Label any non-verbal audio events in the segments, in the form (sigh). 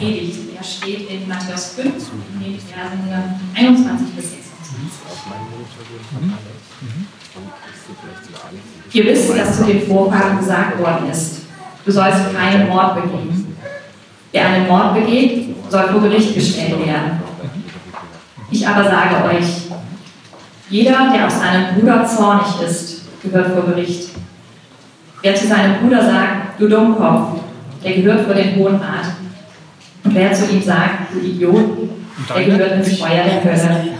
Predigt. Er steht in Matthäus 5, in den Versen 21 bis 26. Ihr wisst, dass zu den Vorfahren gesagt worden ist, du sollst keinen Mord begehen. Wer einen Mord begeht, soll vor Gericht gestellt werden. Ich aber sage euch, jeder, der auf seinen Bruder zornig ist, gehört vor Gericht. Wer zu seinem Bruder sagt, du Dummkopf, der gehört vor den Hohen Rat. Und wer zu ihm sagt, du Idiot, der gehört ins Feuer der Hölle.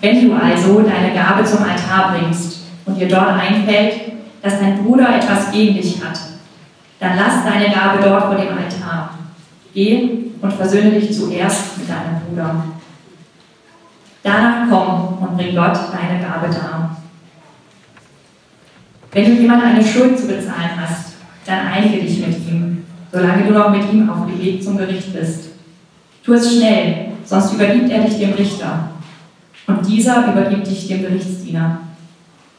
Wenn du also deine Gabe zum Altar bringst und dir dort einfällt, dass dein Bruder etwas gegen dich hat, dann lass deine Gabe dort vor dem Altar. Geh und versöhne dich zuerst mit deinem Bruder. Danach komm und bring Gott deine Gabe dar. Wenn du jemand eine Schuld zu bezahlen hast, dann einige dich mit ihm, solange du noch mit ihm auf dem Weg zum Gericht bist. Tu es schnell, sonst übergibt er dich dem Richter. Und dieser übergibt dich dem Gerichtsdiener.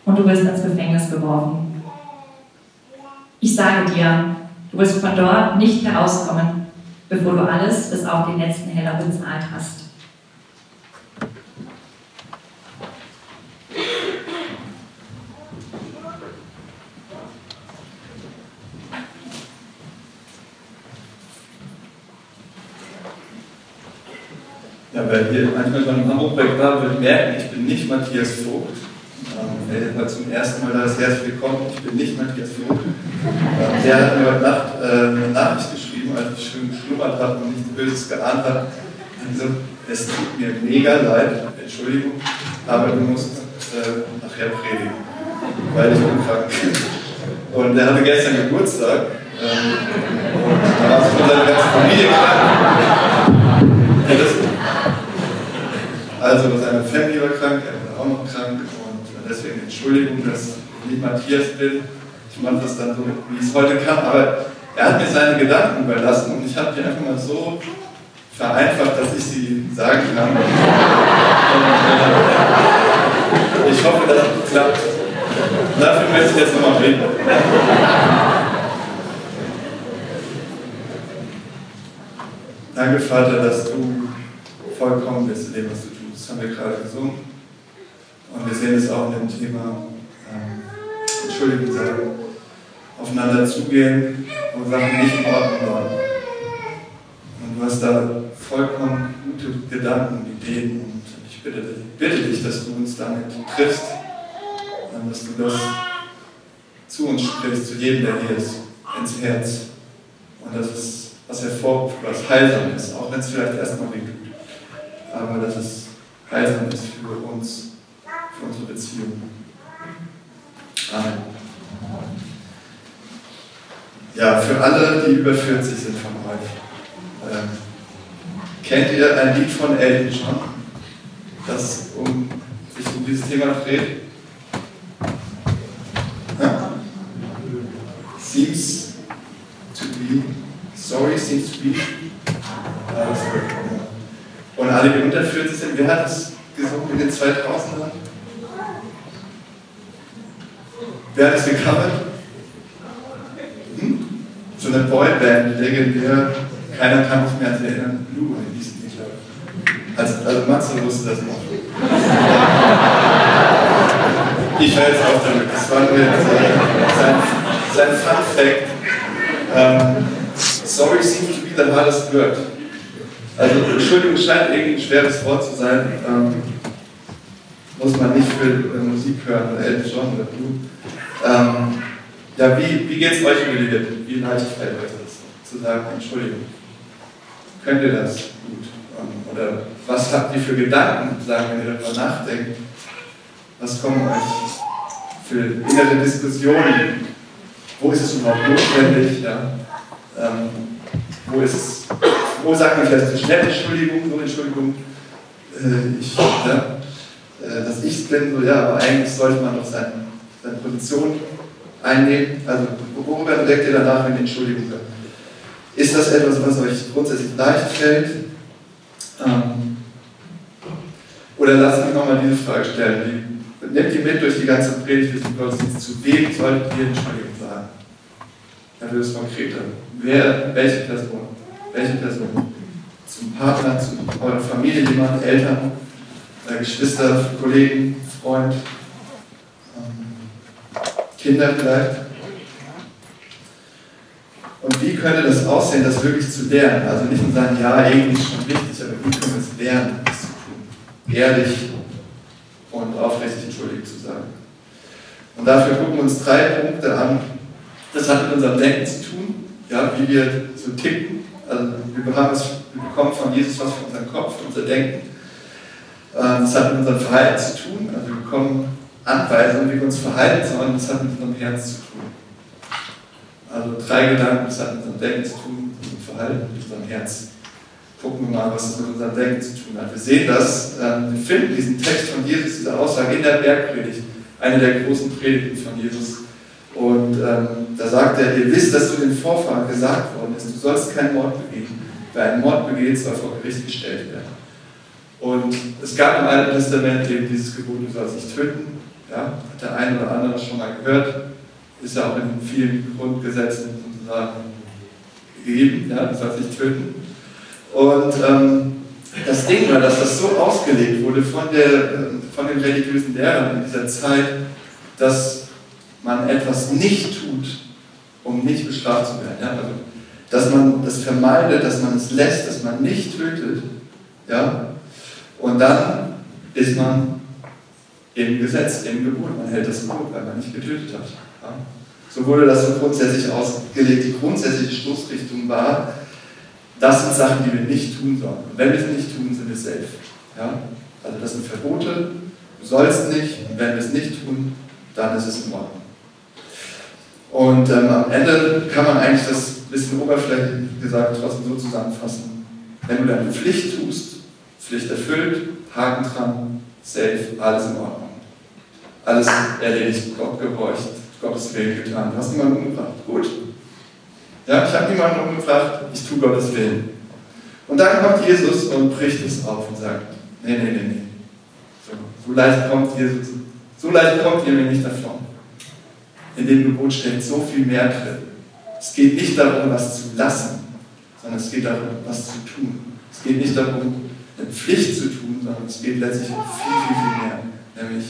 Und du wirst ins Gefängnis geworfen. Ich sage dir, du wirst von dort nicht herauskommen, bevor du alles bis auf den letzten Heller bezahlt hast. Weil hier manchmal schon im Hamburg war, wird merken, ich bin nicht Matthias Vogt. Ähm, wer war zum ersten Mal da ist, herzlich willkommen, ich bin nicht Matthias Vogt. Ähm, der hat mir heute Nacht äh, eine Nachricht geschrieben, als ich schön geschlummert habe und nichts Böses geahnt habe. Also, es tut mir mega leid, Entschuldigung, aber du musst äh, nachher predigen, weil ich bin krank. Und er hatte gestern Geburtstag ähm, und da war schon seine ganze Familie krank. Also seine Family war krank, er war auch noch krank und deswegen Entschuldigung, dass ich nicht Matthias bin. Ich mache das dann so, wie es heute kann, aber er hat mir seine Gedanken überlassen und ich habe die einfach mal so vereinfacht, dass ich sie sagen kann. Und, äh, ich hoffe, dass es klappt. Dafür möchte ich jetzt nochmal beten. Danke, Vater, dass du vollkommen bist in dem, was du. Das haben wir gerade gesungen. Und wir sehen es auch in dem Thema ähm, Entschuldigung sagen, aufeinander zugehen, wo Sachen nicht in Ordnung waren. Und du hast da vollkommen gute Gedanken, Ideen und ich bitte, bitte dich, dass du uns damit triffst, dass du das zu uns sprichst, zu jedem, der hier ist, ins Herz. Und dass es was hervorruft, was heilsam ist, auch wenn es vielleicht erstmal weh tut. Aber dass es heilsam ist für uns, für unsere Beziehung. Amen. Ja, für alle, die über 40 sind von euch. Ähm, kennt ihr ein Lied von Elton John, das um, sich um dieses Thema dreht? (laughs) Seems to be, sorry, seems to be. Wird, ja. Und alle, die unter 40 sind, wer hat das gesungen in den 2000ern? Wer hat es gecovert? Hm? So eine Boyband, legendär. Keiner kann sich mehr erinnern. Blue hieß die, glaube ich. Also, also Matze wusste das noch. Ich höre jetzt auf damit. Das war nur äh, sein, sein Fun Fact. Ähm, sorry seems to be the hardest word. Also Entschuldigung scheint irgendwie ein schweres Wort zu sein. Ähm, muss man nicht für äh, Musik hören, Elton John oder du. Ähm, ja, wie, wie geht es euch über die Lippen? Wie leicht fällt euch das zu sagen, Entschuldigung? Könnt ihr das gut? Ähm, oder was habt ihr für Gedanken, sagen, wenn ihr darüber nachdenkt? Was kommen euch für innere Diskussionen? Wo ist es überhaupt notwendig? Ja? Ähm, wo ist es, wo sagt man vielleicht zu schnell Entschuldigung, so Entschuldigung, äh, ich, ja, äh, dass ich es bin, so ja, aber eigentlich sollte man doch seine, seine Position einnehmen. Also worüber denkt ihr danach, wenn ihr Entschuldigung sagt? Ist das etwas, was euch grundsätzlich leicht fällt? Ähm, oder lasst mich nochmal diese Frage stellen. Die, nehmt ihr mit durch die ganze Predigt, durch den Gottesdienst, zu wem solltet ihr Entschuldigung sagen? dann wird es konkreter. Wer, welche Person? Welche Person? Zum Partner, zu eurer Familie, jemand, Eltern, äh, Geschwister, Kollegen, Freund, ähm, Kinder vielleicht. Und wie könnte das aussehen, das wirklich zu lernen? Also nicht nur sagen, ja, irgendwie ist schon wichtig, aber wie können wir es lernen, das zu tun? Ehrlich und aufrichtig entschuldigt zu sagen. Und dafür gucken wir uns drei Punkte an. Das hat mit unserem Denken zu tun, ja, wie wir so ticken. Also wir, bekommen von Jesus was für unseren Kopf, unser Denken. Ähm, das hat mit unserem Verhalten zu tun. Also wir bekommen Anweisungen, wie wir uns verhalten sollen. Das hat mit unserem Herz zu tun. Also drei Gedanken, das hat mit unserem Denken zu tun, mit unserem Verhalten, mit unserem Herz. Gucken wir mal, was es mit unserem Denken zu tun hat. Wir sehen das, ähm, wir finden diesen Text von Jesus, diese Aussage in der Bergpredigt, eine der großen Predigten von Jesus. Und ähm, da sagt er, ihr wisst, dass du den Vorfahren gesagt worden ist, du sollst keinen Mord begehen. Wer einen Mord begeht, soll vor Gericht gestellt werden. Und es gab im Alten Testament eben dieses Gebot, du sollst nicht töten. Ja, hat der eine oder andere schon mal gehört ist ja auch in vielen Grundgesetzen sozusagen gegeben, ja, du sollst nicht töten. Und ähm, das Ding war, dass das so ausgelegt wurde von, der, von den religiösen Lehrern in dieser Zeit, dass man etwas nicht tut, um nicht bestraft zu werden. Ja? Also, dass man das vermeidet, dass man es lässt, dass man nicht tötet. Ja? Und dann ist man im Gesetz, im Gebot. Man hält das Gebot, weil man nicht getötet hat. Ja? So wurde das so grundsätzlich ausgelegt. Die grundsätzliche Stoßrichtung war, das sind Sachen, die wir nicht tun sollen. Und wenn wir es nicht tun, sind wir safe. Ja? Also das sind Verbote, du sollst nicht, und wenn wir es nicht tun, dann ist es in Ordnung. Und ähm, am Ende kann man eigentlich das bisschen oberflächlich gesagt trotzdem so zusammenfassen. Wenn du deine Pflicht tust, Pflicht erfüllt, Haken dran, safe, alles in Ordnung. Alles erledigt, Gott gehorcht, Gottes Willen getan. Du hast niemanden umgebracht. Gut. Ja, ich habe niemanden umgebracht, ich tue Gottes Willen. Und dann kommt Jesus und bricht es auf und sagt, nee, nee, nee, nee. So, so leicht kommt Jesus, so leicht kommt ihr mir nicht davon. In dem Gebot steht so viel mehr drin. Es geht nicht darum, was zu lassen, sondern es geht darum, was zu tun. Es geht nicht darum, eine Pflicht zu tun, sondern es geht letztlich um viel, viel, viel mehr. Nämlich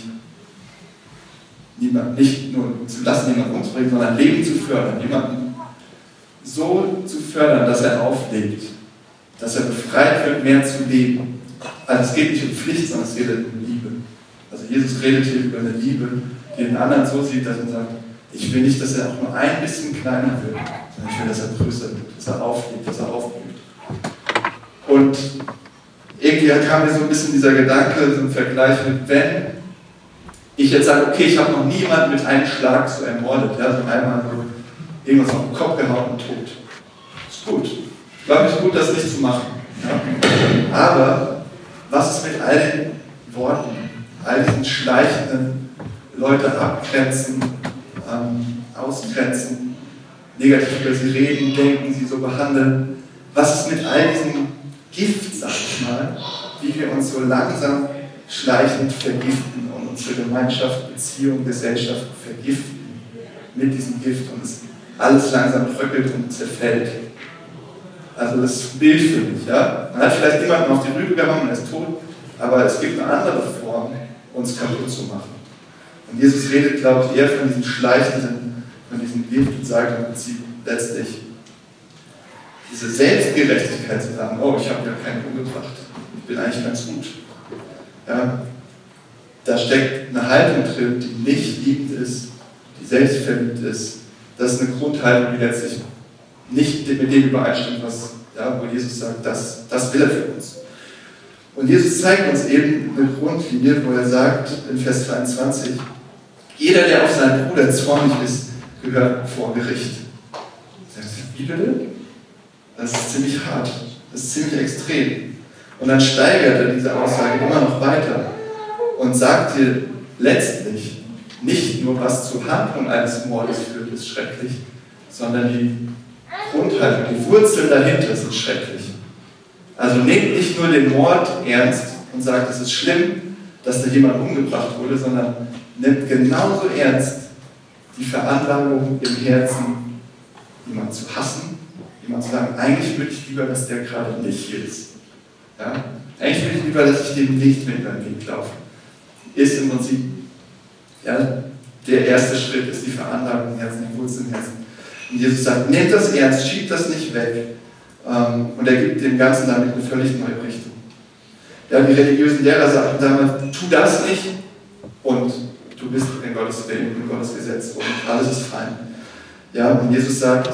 niemand, nicht nur zu lassen, jemanden umzubringen, sondern Leben zu fördern, jemanden so zu fördern, dass er auflebt, dass er befreit wird, mehr zu leben. Also es geht nicht um Pflicht, sondern es geht um Liebe. Also Jesus redet hier über eine Liebe, die den anderen so sieht, dass er sagt, ich will nicht, dass er auch nur ein bisschen kleiner wird, sondern ich will, dass er größer wird, dass er auflebt, dass er aufblüht. Und irgendwie kam mir so ein bisschen dieser Gedanke, so ein Vergleich mit, wenn ich jetzt sage, okay, ich habe noch niemanden mit einem Schlag so ermordet, ja, so einmal so irgendwas auf den Kopf gehauen und tot. Ist gut. Ich glaube, es ist gut, das nicht zu machen. Ja. Aber was ist mit all den Worten, all diesen schleichenden Leute abgrenzen, ähm, ausgrenzen, negativ über sie reden, denken, sie so behandeln? Was ist mit all diesem Gift, sag ich mal, wie wir uns so langsam schleichend vergiften und unsere Gemeinschaft, Beziehung, Gesellschaft vergiften mit diesem Gift und es alles langsam bröckelt und zerfällt. Also das Bild für mich. Ja? Man hat vielleicht jemanden auf die Rübe gehauen, er ist tot, aber es gibt eine andere Form, uns kaputt zu machen. Und Jesus redet, glaube ich, eher von diesem schleichenden, von sagt im Prinzip letztlich, diese Selbstgerechtigkeit zu sagen, oh, ich habe ja keinen umgebracht, ich bin eigentlich ganz gut. Ja, da steckt eine Haltung drin, die nicht liebend ist, die selbstverliebt ist. Das ist eine Grundhaltung, die letztlich nicht mit dem übereinstimmt, was ja, wo Jesus sagt, das, das will er für uns. Und Jesus zeigt uns eben eine Grundlinie, wo er sagt, in Vers 22, jeder, der auf seinen Bruder zornig ist, gehört vor Gericht. Wie bitte? Das ist ziemlich hart. Das ist ziemlich extrem. Und dann steigert er diese Aussage immer noch weiter und sagt dir letztlich nicht nur, was zur Handlung eines Mordes führt, ist schrecklich, sondern die Grundhaltung, die Wurzeln dahinter sind schrecklich. Also nehmt nicht nur den Mord ernst und sagt, es ist schlimm, dass da jemand umgebracht wurde, sondern nimmt genauso ernst die Veranlagung im Herzen, jemanden zu hassen, jemanden zu sagen, eigentlich würde ich lieber, dass der gerade nicht hier ist. Ja? Eigentlich würde ich lieber, dass ich dem nicht mit beim Weg laufe. Ist im Prinzip ja, der erste Schritt, ist die Veranlagung im Herzen, die Wurzel im Herzen. Und Jesus sagt, nehmt das ernst, schiebt das nicht weg. Ähm, und er gibt dem Ganzen damit eine völlig neue Richtung. Ja, die religiösen Lehrer sagten damals, tu das nicht und bist in Gottes Willen, in Gottes Gesetz und alles ist fein. Ja, und Jesus sagt,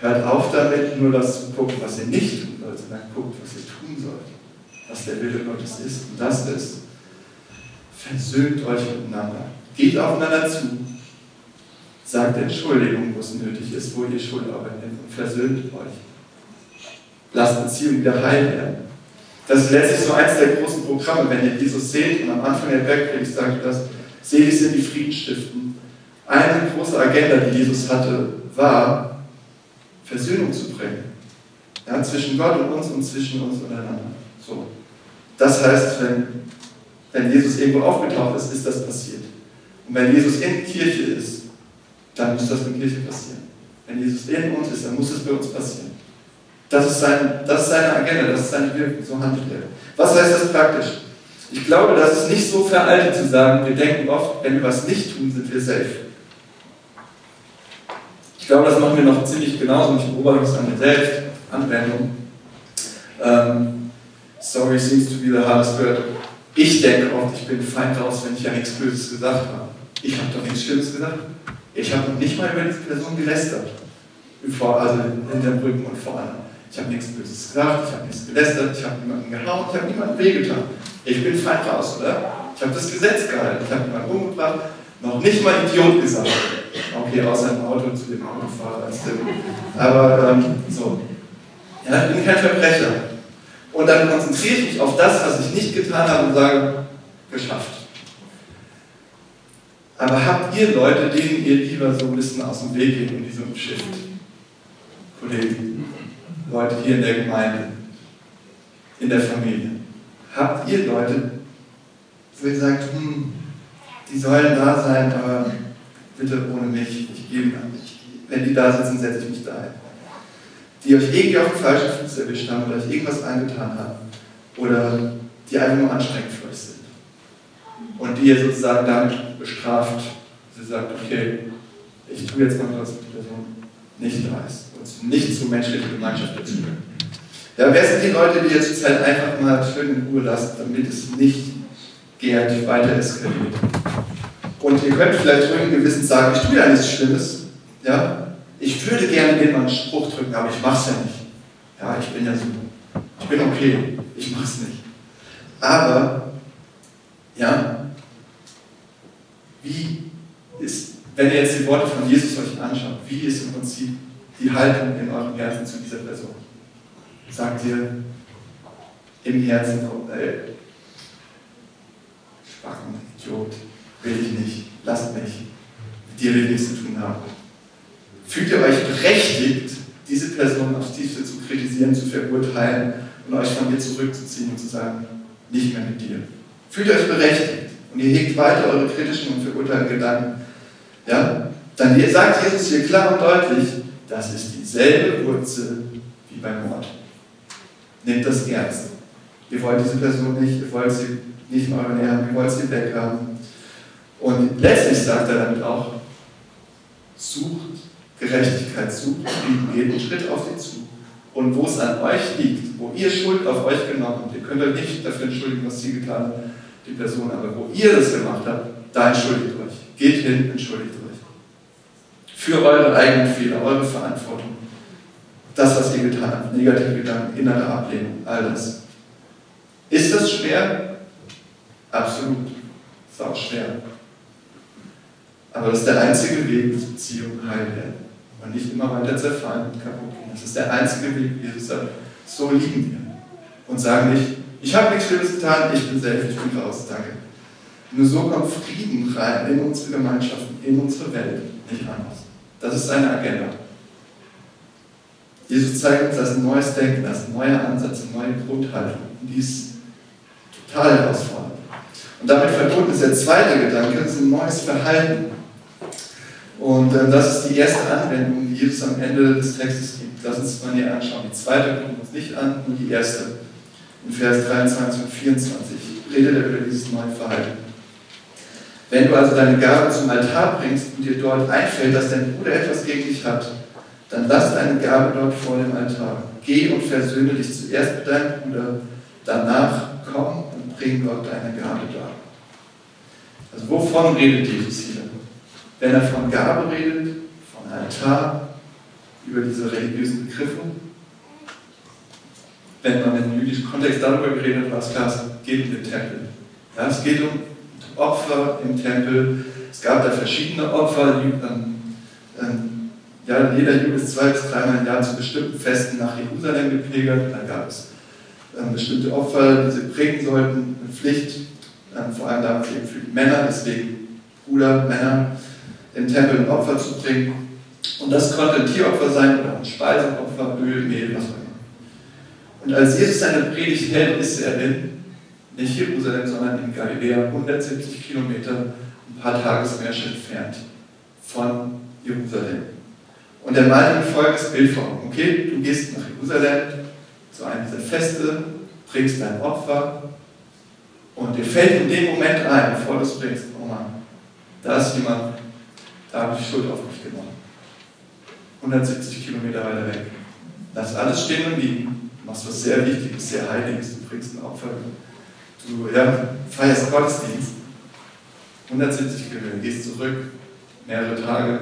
hört auf damit, nur das zu gucken, was ihr nicht tun sollt, sondern guckt, was ihr tun sollt. Was der Wille Gottes ist. Und das ist, versöhnt euch miteinander. Geht aufeinander zu. Sagt Entschuldigung, wo es nötig ist, wo ihr Schuld arbeitet und versöhnt euch. Lasst Beziehungen wieder heil werden. Das ist letztlich so eins der großen Programme, wenn ihr Jesus seht und am Anfang der Bergpredigt sagt das, selig sind die Friedensstiften. Eine große Agenda, die Jesus hatte, war, Versöhnung zu bringen. Ja, zwischen Gott und uns und zwischen uns untereinander. So. Das heißt, wenn, wenn Jesus irgendwo aufgetaucht ist, ist das passiert. Und wenn Jesus in Kirche ist, dann muss das in Kirche passieren. Wenn Jesus in uns ist, dann muss es bei uns passieren. Das ist, sein, das ist seine Agenda, das ist seine Wirkung, so handelt er. Was heißt das praktisch? Ich glaube, das ist nicht so veraltet zu sagen, wir denken oft, wenn wir was nicht tun, sind wir safe. Ich glaube, das machen wir noch ziemlich genauso ich beobachte es an mir selbst, Anwendung. Ähm, sorry seems to be the hardest word. Ich denke oft, ich bin fein raus, wenn ich ja nichts Böses gesagt habe. Ich habe doch nichts Schlimmes gesagt. Ich habe noch nicht mal über diese Person gelästert. also hinter dem Rücken und vor allem. Ich habe nichts Böses gesagt, ich habe nichts gelästert, ich habe niemanden gehauen, ich habe niemanden wehgetan. Ich bin fein raus, oder? Ich habe das Gesetz gehalten, ich habe niemanden umgebracht, noch nicht mal Idiot gesagt. Okay, außer im Auto zu dem Autofahrer als Tipp. Aber ähm, so. Ja, ich bin kein Verbrecher. Und dann konzentriere ich mich auf das, was ich nicht getan habe und sage, geschafft. Aber habt ihr Leute, denen ihr lieber so ein bisschen aus dem Weg geht in diesem Shift? Kollegen? Leute hier in der Gemeinde, in der Familie? Habt ihr Leute, wo ihr sagt, hm, die sollen da sein, aber bitte ohne mich, ich gebe an mich. Wenn die da sitzen, setze ich mich da ein. Die euch irgendwie auf den falschen Fuß erwischt haben oder euch irgendwas angetan haben oder die einfach nur anstrengend für euch sind. Und die ihr sozusagen damit bestraft. Sie sagt, okay, ich tue jetzt mal was, die Person nicht da und nicht zur menschlichen Gemeinschaft dazugehören. Ja, wer sind die Leute, die ihr zurzeit einfach mal schön in Ruhe lasst, damit es nicht gärt, weiter eskaliert? Und ihr könnt vielleicht ruhigen Gewissens sagen, ich tue ja nichts Schlimmes. Ja? Ich würde gerne mal einen Spruch drücken, aber ich mache es ja nicht. Ja, ich bin ja so. Ich bin okay. Ich mache es nicht. Aber, ja, wie ist, wenn ihr jetzt die Worte von Jesus euch anschaut, wie ist im Prinzip die Haltung in eurem Herzen zu dieser Person? Sagt ihr im Herzen, ey, Spacken, Idiot, will ich nicht, lasst mich, mit dir will ich nichts zu tun haben. Fühlt ihr euch berechtigt, diese Person aufs Tiefste zu kritisieren, zu verurteilen und euch von ihr zurückzuziehen und zu sagen, nicht mehr mit dir? Fühlt ihr euch berechtigt und ihr hegt weiter eure kritischen und verurteilenden Gedanken, ja? Dann sagt Jesus hier klar und deutlich, das ist dieselbe Wurzel wie beim Mord. Nehmt das ernst. Ihr wollt diese Person nicht, ihr wollt sie nicht in euren haben, ihr wollt sie weghaben. Und letztlich sagt er damit auch, sucht Gerechtigkeit, sucht Frieden, einen Schritt auf sie zu. Und wo es an euch liegt, wo ihr Schuld auf euch genommen habt, ihr könnt euch nicht dafür entschuldigen, was sie getan hat, die Person, aber wo ihr das gemacht habt, da entschuldigt euch. Geht hin, entschuldigt euch. Für eure eigenen Fehler, eure Verantwortung. Das, was ihr getan habt, negative Gedanken, innere Ablehnung, all das. Ist das schwer? Absolut. Ist auch schwer. Aber das ist der einzige Weg, dass Beziehungen heil werden. Und nicht immer weiter zerfallen und kaputt gehen. Das ist der einzige Weg, wie Jesus sagt, so lieben wir. Und sagen nicht, ich habe nichts Schlimmes getan, ich bin selbst, ich bin raus, danke. Nur so kommt Frieden rein in unsere Gemeinschaften, in unsere Welt, nicht anders. Das ist seine Agenda. Jesus zeigt uns das neues Denken, das ein neuer Ansatz, eine neue Grundhaltung. Und die ist total herausfordernd. Und damit verbunden ist der zweite Gedanke, das ist ein neues Verhalten. Und äh, das ist die erste Anwendung, die Jesus am Ende des Textes gibt. Lass uns mal näher anschauen. Die zweite gucken wir uns nicht an, nur die erste. In Vers 23 und 24 redet er über dieses neue Verhalten. Wenn du also deine Gabe zum Altar bringst und dir dort einfällt, dass dein Bruder etwas gegen dich hat, dann lass deine Gabe dort vor dem Altar. Geh und versöhne dich zuerst mit deinem Bruder, danach komm und bring Gott deine Gabe dar. Also wovon redet Jesus hier? Wenn er von Gabe redet, von Altar, über diese religiösen Begriffe, wenn man im jüdischen Kontext darüber geredet hat, war es klar, es geht um den Tempel. Ja, es geht um Opfer im Tempel. Es gab da verschiedene Opfer. Ähm, ähm, ja, jeder Jude ist zwei bis dreimal im Jahr zu bestimmten Festen nach Jerusalem gepilgert. Da gab es ähm, bestimmte Opfer, die sie bringen sollten, eine Pflicht, vor allem damals eben für die Männer, deswegen Bruder, Männer, im Tempel ein Opfer zu bringen. Und das konnte ein Tieropfer sein oder ein Speiseopfer, Öl, Mehl, was auch immer. Und als Jesus seine Predigt hält, ist er in nicht Jerusalem, sondern in Galiläa, 170 Kilometer, ein paar Tagesmärsche entfernt von Jerusalem. Und er malt ein folgendes Bild vor. Okay, du gehst nach Jerusalem, zu einem dieser Feste, bringst dein Opfer und dir fällt in dem Moment ein, bevor du es bringst, oh Mann, da ist jemand, da habe ich Schuld auf mich genommen. 170 Kilometer weiter weg. Lass alles stehen und liegen. Du machst was sehr Wichtiges, sehr Heiliges. Du bringst ein Opfer Du ja, feierst Gottesdienst, 170 Kilometer, gehst zurück, mehrere Tage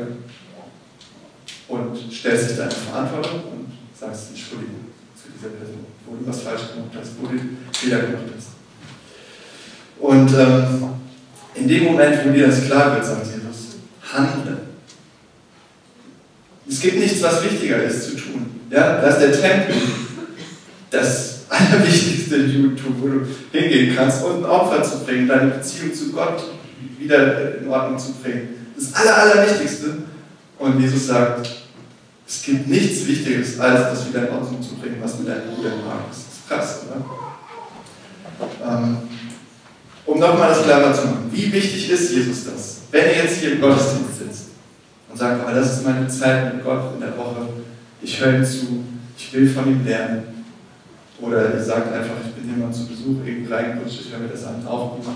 und stellst dich deine Verantwortung und sagst Entschuldigung zu dieser Person, wo du was falsch gemacht hast, wo du Fehler gemacht hast. Und ähm, in dem Moment, wo dir das klar wird, sagt Jesus, handle. Es gibt nichts, was wichtiger ist zu tun. Ja, das ist der Tempel. Das (laughs) allerwichtigste YouTube, wo du hingehen kannst und ein Opfer zu bringen, deine Beziehung zu Gott wieder in Ordnung zu bringen. Das Aller, Allerwichtigste. Und Jesus sagt, es gibt nichts Wichtigeres, als das wieder in Ordnung zu bringen, was mit deinem Bruder ist. Das ist krass, oder? Ähm, um nochmal das klarer zu machen, wie wichtig ist Jesus das? Wenn er jetzt hier im Gottesdienst sitzt und sagt, aber das ist meine Zeit mit Gott in der Woche, ich höre ihm zu, ich will von ihm lernen, oder ihr sagt einfach, ich bin hier mal zu Besuch, reingerutscht, ich höre mir das an, auch gut.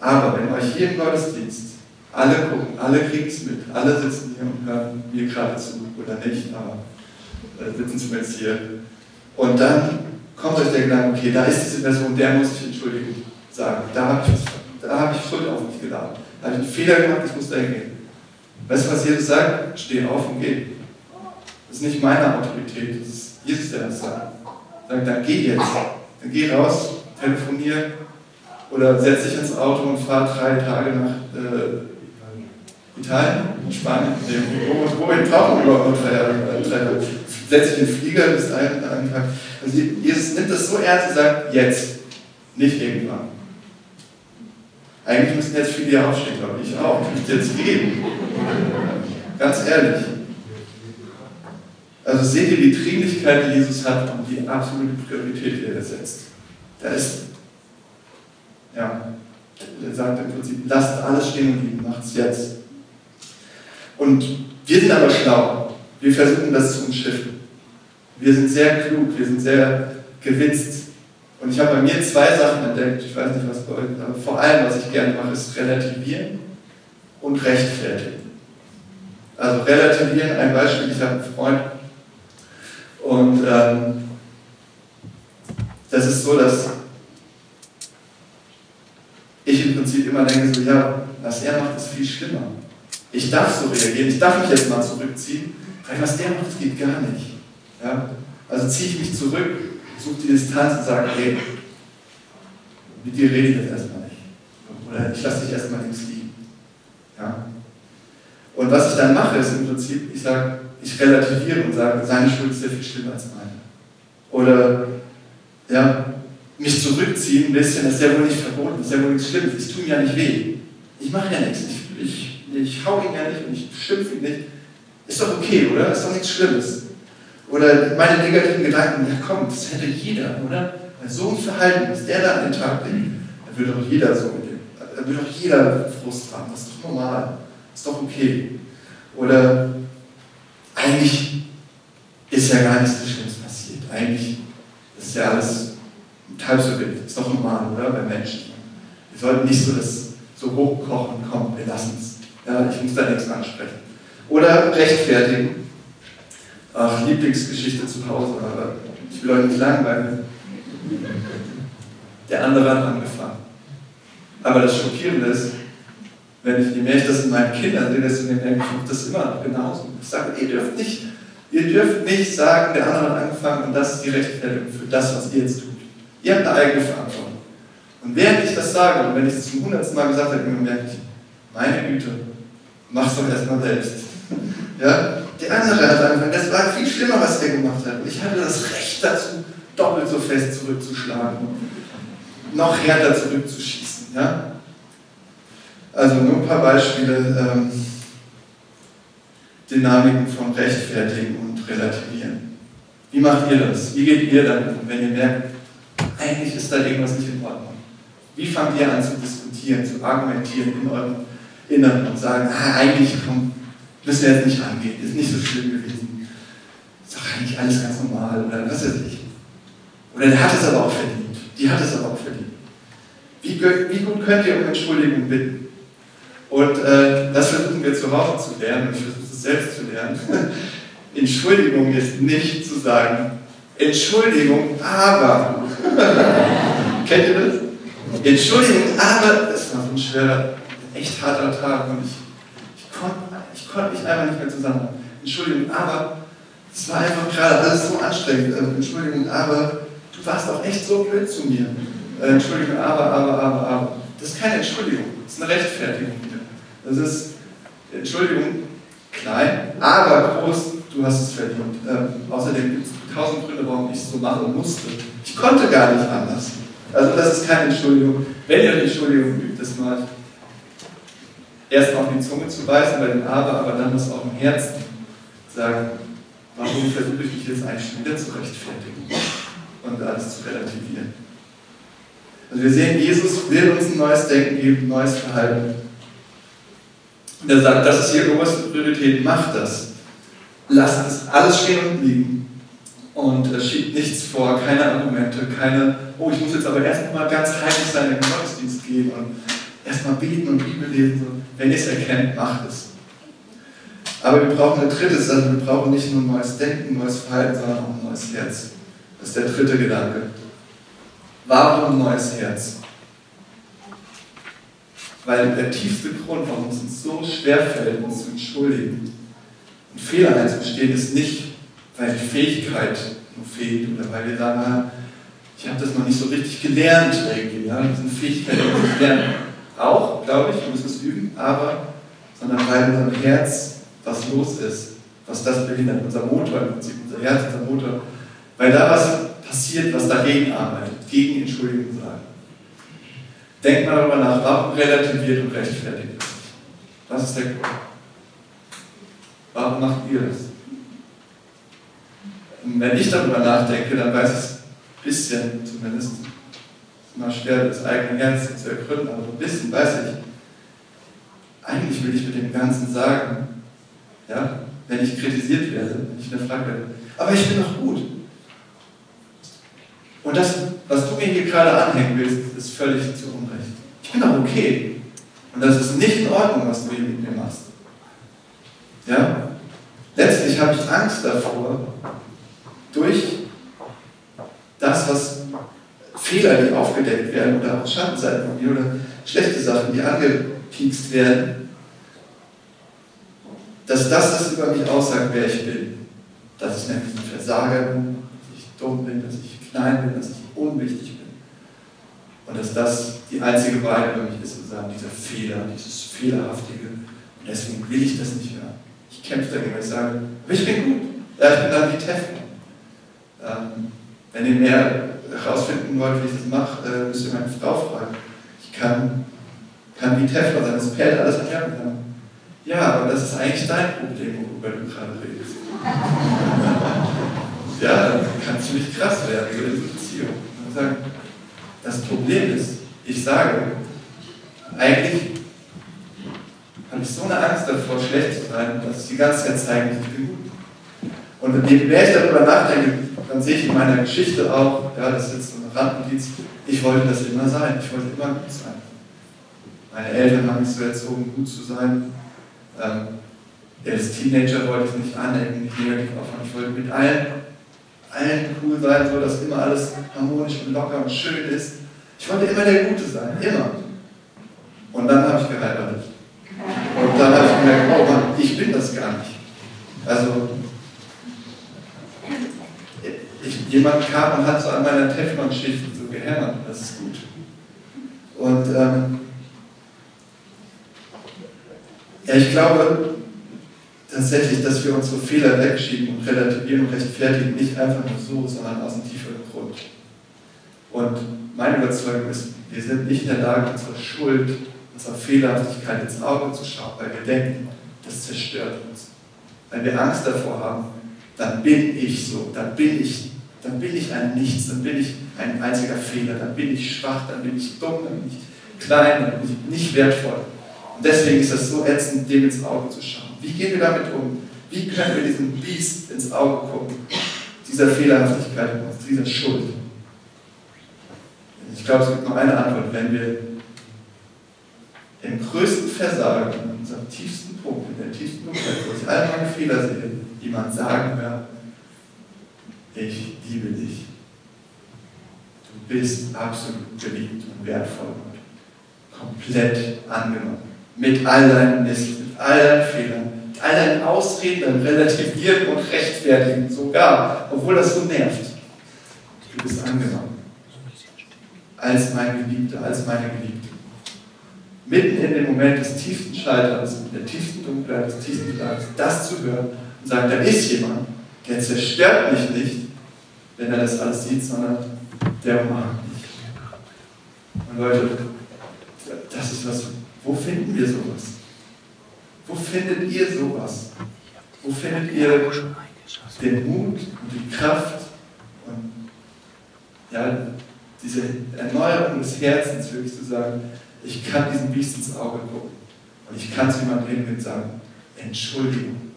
Aber wenn euch hier im Gottesdienst alle gucken, alle kriegen es mit, alle sitzen hier und hören mir gerade zu oder nicht, aber äh, sitzen zumindest hier. Und dann kommt euch der Gedanke, okay, da ist diese Person, der muss ich entschuldigen, sagen. Da habe ich, hab ich Schuld auf mich geladen. Da habe ich einen Fehler gemacht, ich muss da hingehen. Weißt du, was Jesus sagt? Steh auf und geh. Das ist nicht meine Autorität, das ist Jesus, der das sagt. Sagt, dann geh jetzt. Dann geh raus, telefonier oder setz dich ins Auto und fahr drei Tage nach äh, Italien, Spanien, wo, wohin brauchen wir überhaupt noch drei, Tage? Setz dich in den Flieger, bist einen, einen Tag. Also Jesus nimmt das so ernst und sagt, jetzt, nicht irgendwann. Eigentlich müssen jetzt viele hier aufstehen, glaube ich auch. Ich jetzt gehen. Ganz ehrlich. Also seht ihr die Dringlichkeit, die Jesus hat und die absolute Priorität, die er setzt. Da ist, ja, er sagt im Prinzip, lasst alles stehen und liegen, macht es jetzt. Und wir sind aber schlau. Wir versuchen das zu umschiffen. Wir sind sehr klug, wir sind sehr gewitzt. Und ich habe bei mir zwei Sachen entdeckt, ich weiß nicht, was bei euch, aber vor allem, was ich gerne mache, ist relativieren und rechtfertigen. Also relativieren, ein Beispiel, ich habe einen Freund, und ähm, das ist so, dass ich im Prinzip immer denke, so, ja, was er macht, ist viel schlimmer. Ich darf so reagieren, ich darf mich jetzt mal zurückziehen, weil was der macht, geht gar nicht. Ja? Also ziehe ich mich zurück, suche die Distanz und sage, hey, mit dir rede ich jetzt erstmal nicht. Oder ich lasse dich erstmal links liegen. Ja? Und was ich dann mache, ist im Prinzip, ich sage, ich relativiere und sage, seine Schuld ist sehr viel schlimmer als meine. Oder ja, mich zurückziehen ein bisschen, das ist ja wohl nicht verboten, das ist ja wohl nichts Schlimmes, ich tue ihm ja nicht weh. Ich mache ja nichts, ich, ich, ich hau ihn ja nicht und ich schimpfe ihn nicht. Ist doch okay, oder? Ist doch nichts Schlimmes. Oder meine negativen Gedanken, ja komm, das hätte jeder, oder? Bei so ein Verhalten, was der da an den Tag legt, dann würde doch jeder so mit dem, dann würde doch jeder Frust haben, das ist doch normal, das ist doch okay. Oder eigentlich ist ja gar nichts Schlimmes passiert. Eigentlich ist ja alles halb so wild. Ist doch normal, oder? Bei Menschen. Wir sollten nicht so das so hochkochen, komm, wir lassen es. Ja, ich muss da nichts ansprechen. Oder rechtfertigen. Ach, Lieblingsgeschichte zu Hause, aber ich will euch nicht langweilen. Der andere hat angefangen. Aber das Schockierende ist, wenn ich, je mehr ich das in meinen Kindern sehe, desto mehr denke ich, ich das immer genauso. Ich sage, ihr dürft nicht, ihr dürft nicht sagen, der andere hat angefangen und das ist die Rechtfertigung für das, was ihr jetzt tut. Ihr habt eine eigene Verantwortung. Und während ich das sage, und wenn ich es zum hundertsten Mal gesagt habe, merke ich, meine Güte, mach's doch erstmal selbst. (laughs) ja? Der andere hat angefangen, das war viel schlimmer, was er gemacht hat. Und ich hatte das Recht dazu, doppelt so fest zurückzuschlagen, noch härter zurückzuschießen. Ja? Also nur ein paar Beispiele, ähm, Dynamiken von Rechtfertigen und Relativieren. Wie macht ihr das? Wie geht ihr damit wenn ihr merkt, eigentlich ist da irgendwas nicht in Ordnung? Wie fangt ihr an zu diskutieren, zu argumentieren in eurem Inneren und sagen, ah, eigentlich komm, müssen wir jetzt nicht angehen, ist nicht so schlimm gewesen. Ist doch eigentlich alles ganz normal oder was weiß ich. Oder der hat es aber auch verdient. Die hat es aber auch verdient. Wie, wie gut könnt ihr um Entschuldigung bitten? Und äh, das versuchen wir zu Hause zu lernen und ich versuche es selbst zu lernen. (laughs) Entschuldigung ist nicht zu sagen, Entschuldigung, aber. (laughs) Kennt ihr das? Entschuldigung, aber das war ein schwerer, echt harter Tag und ich, ich konnte ich konnt mich einfach nicht mehr zusammen. Entschuldigung, aber es war einfach gerade alles so anstrengend. Ähm, Entschuldigung, aber du warst auch echt so blöd zu mir. Äh, Entschuldigung, aber, aber, aber, aber. Das ist keine Entschuldigung, das ist eine Rechtfertigung hier. Das ist Entschuldigung, klein, aber groß, du hast es verdient. Ähm, außerdem gibt es tausend Gründe, warum ich es so machen musste. Ich konnte gar nicht anders. Also das ist keine Entschuldigung. Wenn ihr eine Entschuldigung übt, das mal erst auf die Zunge zu beißen bei dem Aber, aber dann das auch im Herzen sagen, warum versuche ich mich jetzt eigentlich wieder zu rechtfertigen und alles zu relativieren. Also wir sehen, Jesus will uns ein neues Denken geben, ein neues Verhalten. Und er sagt, das ist hier oberste Priorität, macht das. Lasst es alles stehen und liegen und äh, schiebt nichts vor, keine Argumente, keine, oh, ich muss jetzt aber erstmal ganz heilig sein, in den Gottesdienst gehen und erstmal beten und Bibel lesen. Wenn ihr es erkennt, macht es. Aber wir brauchen eine dritte Sache, wir brauchen nicht nur ein neues Denken, ein neues Verhalten, sondern auch ein neues Herz. Das ist der dritte Gedanke. Warum ein neues Herz? Weil der tiefste Grund, warum es uns so schwer fällt, uns zu entschuldigen und Fehler einzugestehen, ist nicht, weil die Fähigkeit fehlt oder weil wir sagen, ah, ich habe das noch nicht so richtig gelernt irgendwie. Ja? Das sind Fähigkeiten, die wir lernen. Auch, glaube ich, wir müssen es üben, aber, sondern weil in unserem Herz was los ist, was das behindert. Unser Motor im Prinzip, unser Herz, unser Motor. Weil da was passiert, was dagegen arbeitet, gegen Entschuldigung sagen. Denkt mal darüber nach, warum relativiert und rechtfertigt das? Was ist der Grund? Warum macht ihr das? Und wenn ich darüber nachdenke, dann weiß ich es ein bisschen zumindest. Immer schwer, das eigene Herz zu ergründen, aber ein bisschen weiß ich. Eigentlich will ich mit dem Ganzen sagen, ja, wenn ich kritisiert werde, wenn ich hinterfragt werde, aber ich bin doch gut. Und das, was du mir hier gerade anhängen willst, ist völlig zu Unrecht. Ich bin doch okay. Und das ist nicht in Ordnung, was du hier mit mir machst. Ja? Letztlich habe ich Angst davor, durch das, was Fehler, die aufgedeckt werden, oder auch Schattenseiten von mir, oder schlechte Sachen, die angepiekst werden, dass das das über mich aussagt, wer ich bin. Dass ich nämlich ein Versager bin, dass ich dumm bin, dass ich klein bin, dass ich unwichtig bin. Und dass das die einzige Wahrheit über mich ist, sozusagen dieser Fehler, dieses Fehlerhaftige. Und deswegen will ich das nicht mehr. Ich kämpfe dagegen, weil ich sage, aber ich bin gut. Ja, ich bin dann wie Teflon. Ähm, wenn ihr mehr herausfinden wollt, wie ich das mache, äh, müsst ihr meine Frau fragen. Ich kann, kann wie Teflon sein, das perlt alles an Jahren. Ja, aber das ist eigentlich dein Problem, worüber du gerade redest. (laughs) ja, dann kann ziemlich krass werden, so diese Beziehung. Und sagen, das Problem ist, ich sage, eigentlich habe ich so eine Angst davor, schlecht zu sein, dass ich die ganze Zeit zeige, ich bin gut. Und je mehr ich darüber nachdenke, dann sehe ich in meiner Geschichte auch, ja, das ist jetzt so ein Randnotiz, ich wollte das immer sein, ich wollte immer gut sein. Meine Eltern haben mich so erzogen, gut zu sein. Ähm, als Teenager wollte ich nicht anecken, nicht negativ aufhören. Ich wollte mit allen, allen cool sein, so dass immer alles harmonisch und locker und schön ist. Ich wollte immer der Gute sein, immer. Und dann habe ich geheiratet. Und dann habe ich gemerkt, oh Mann, ich bin das gar nicht. Also, ich, jemand kam und hat so an meiner Teflon-Schicht so gehämmert, das ist gut. Und ähm, ja, ich glaube tatsächlich, dass wir unsere Fehler wegschieben und relativieren und rechtfertigen, nicht einfach nur so, sondern aus einem tieferen Grund. Und meine Überzeugung ist, wir sind nicht in der Lage, unsere Schuld, unsere Fehlerhaftigkeit ins Auge zu schauen, weil wir denken, das zerstört uns. Wenn wir Angst davor haben, dann bin ich so, dann bin ich, dann bin ich ein Nichts, dann bin ich ein einziger Fehler, dann bin ich schwach, dann bin ich dumm, dann bin ich klein, dann bin ich nicht wertvoll. Und deswegen ist das so ätzend, dem ins Auge zu schauen. Wie gehen wir damit um? Wie können wir diesem Biest ins Auge gucken? Dieser Fehlerhaftigkeit in uns, dieser Schuld. Ich glaube, es gibt nur eine Antwort. Wenn wir im größten Versagen, in unserem tiefsten Punkt, in der tiefsten Dunkelheit, wo ich all meine Fehler sehe, jemand sagen wird, ich liebe dich. Du bist absolut geliebt und wertvoll und komplett angenommen. Mit all deinen Mist, mit all deinen Fehlern, mit all deinen Ausreden, deinem Relativieren und Rechtfertigen sogar, obwohl das so nervt. Du bist angenommen. Als mein Geliebter, als meine Geliebte. Mitten in dem Moment des tiefsten Scheiterns, der tiefsten Dunkelheit, des tiefsten Schlags, das zu hören und sagen, da ist jemand, der zerstört mich nicht, wenn er das alles sieht, sondern der mich. Und Leute, das ist was, wo finden wir sowas? Wo findet ihr sowas? Wo findet ihr den Mut und die Kraft und ja, diese Erneuerung des Herzens, wirklich zu sagen, ich kann diesem Biest ins Auge gucken und ich kann zu jemandem hingehen und sagen, Entschuldigung.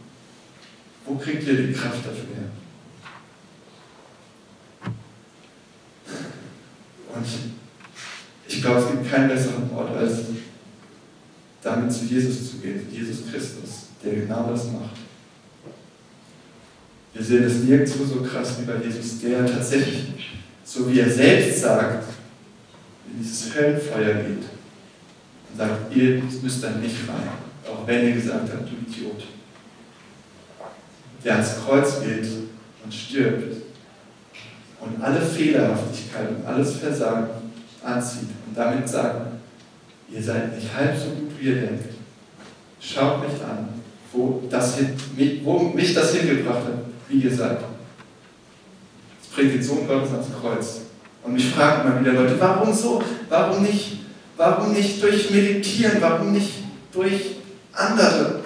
Wo kriegt ihr die Kraft dafür her? Und ich glaube, es gibt keinen besseren Ort, als damit zu Jesus zu gehen, zu Jesus Christus, der genau das macht. Wir sehen es nirgendwo so krass wie bei Jesus, der tatsächlich, so wie er selbst sagt, in dieses Höllenfeuer geht und sagt, ihr müsst dann nicht rein, auch wenn ihr gesagt habt, du Idiot. Der ans Kreuz geht und stirbt alle Fehlerhaftigkeit und alles Versagen anzieht und damit sagt, ihr seid nicht halb so gut, wie ihr denkt. Schaut mich an, wo, das hin, wo mich das hingebracht hat, wie ihr seid. Das bringt den Sohn Gottes ans Kreuz. Und mich fragen immer wieder Leute, warum so? Warum nicht, warum nicht durch Meditieren? Warum nicht durch andere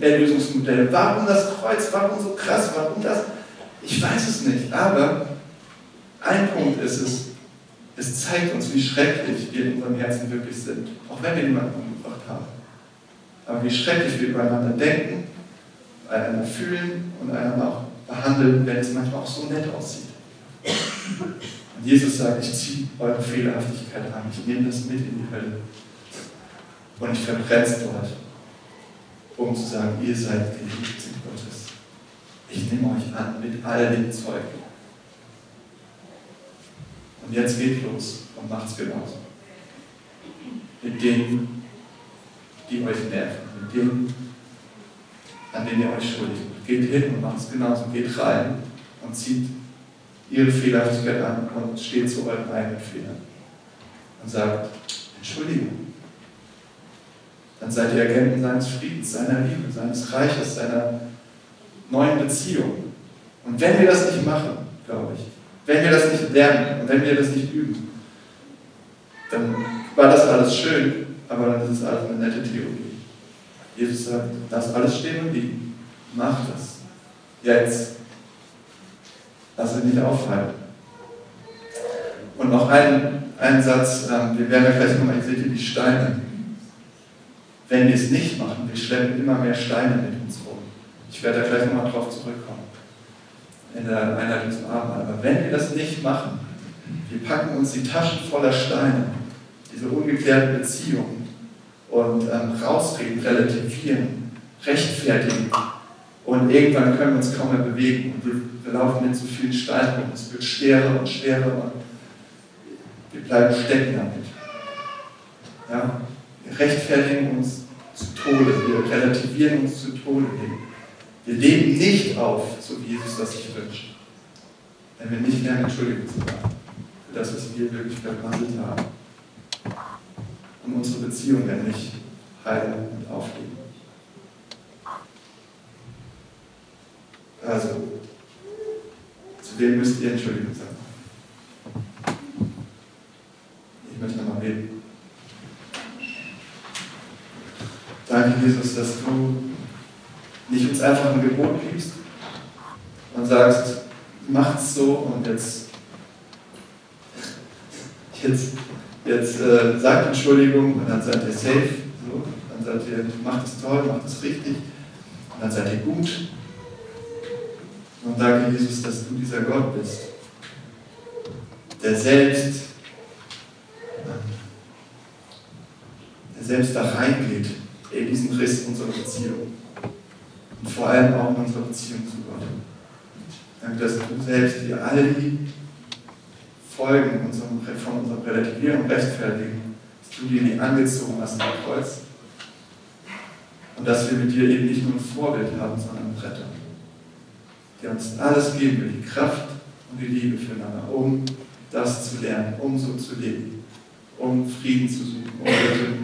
Erlösungsmodelle? Warum das Kreuz? Warum so krass? Warum das? Ich weiß es nicht, aber ein Punkt ist es, es zeigt uns, wie schrecklich wir in unserem Herzen wirklich sind, auch wenn wir niemanden umgebracht haben. Aber wie schrecklich wir übereinander denken, einander fühlen und einander auch behandeln, wenn es manchmal auch so nett aussieht. Und Jesus sagt, ich ziehe eure Fehlerhaftigkeit an, ich nehme das mit in die Hölle. Und ich verbrenne es dort, um zu sagen, ihr seid geliebt Gottes. Ich nehme euch an mit all dem Zeug. Und jetzt geht los und macht es genauso. Mit denen, die euch nerven, mit denen, an denen ihr euch schuldigt. Geht hin und macht es genauso. Geht rein und zieht ihre Fehlerhaftigkeit an und steht zu euren eigenen Fehlern. Und sagt, Entschuldigung. Dann seid ihr Agenten seines Friedens, seiner Liebe, seines Reiches, seiner neuen Beziehung. Und wenn wir das nicht machen, glaube ich, wenn wir das nicht lernen und wenn wir das nicht üben, dann war das alles schön, aber dann ist es alles eine nette Theorie. Jesus sagt, lass alles stehen und liegen. Mach das. Jetzt. Lass es nicht aufhalten. Und noch ein, ein Satz, ähm, wir werden ja gleich nochmal, ich sehe die Steine. wenn wir es nicht machen, wir schleppen immer mehr Steine mit uns rum. Ich werde da gleich nochmal drauf zurückkommen in der Einleitung zum Abendmahl. Aber wenn wir das nicht machen, wir packen uns die Taschen voller Steine, diese ungeklärten Beziehungen und ähm, rausreden, relativieren, rechtfertigen. Und irgendwann können wir uns kaum mehr bewegen und wir, wir laufen mit so vielen Steinen rum. Es wird schwerer und schwerer und wir bleiben stecken damit. Ja? Wir rechtfertigen uns zu Tode, wir relativieren uns zu Tode hin. Wir leben nicht auf, so wie Jesus das sich wünscht, wenn wir nicht lernen, Entschuldigung zu sagen für das, was wir wirklich verwandelt haben. Und unsere Beziehung werden nicht heilen und aufgeben. Also, zu wem müsst ihr Entschuldigung sagen? Ich möchte nochmal beten. Danke, Jesus, dass du nicht uns einfach ein Gebot gibst und sagst, macht's so und jetzt, jetzt, jetzt äh, sagt Entschuldigung und dann seid ihr safe, so, dann seid ihr, macht es toll, macht es richtig und dann seid ihr gut. Und danke, Jesus, dass du dieser Gott bist, der selbst, der selbst da reingeht in diesen Riss unserer Beziehung und vor allem auch in unserer Beziehung zu Gott. Danke, dass du selbst dir all die Folgen unserem, von unserem Relativieren Rechtfertigen, dass du dir die angezogen hast am Kreuz. Und dass wir mit dir eben nicht nur ein Vorbild haben, sondern einen Retter, der uns alles geben will, die Kraft und die Liebe füreinander, um das zu lernen, um so zu leben, um Frieden zu suchen, um suchen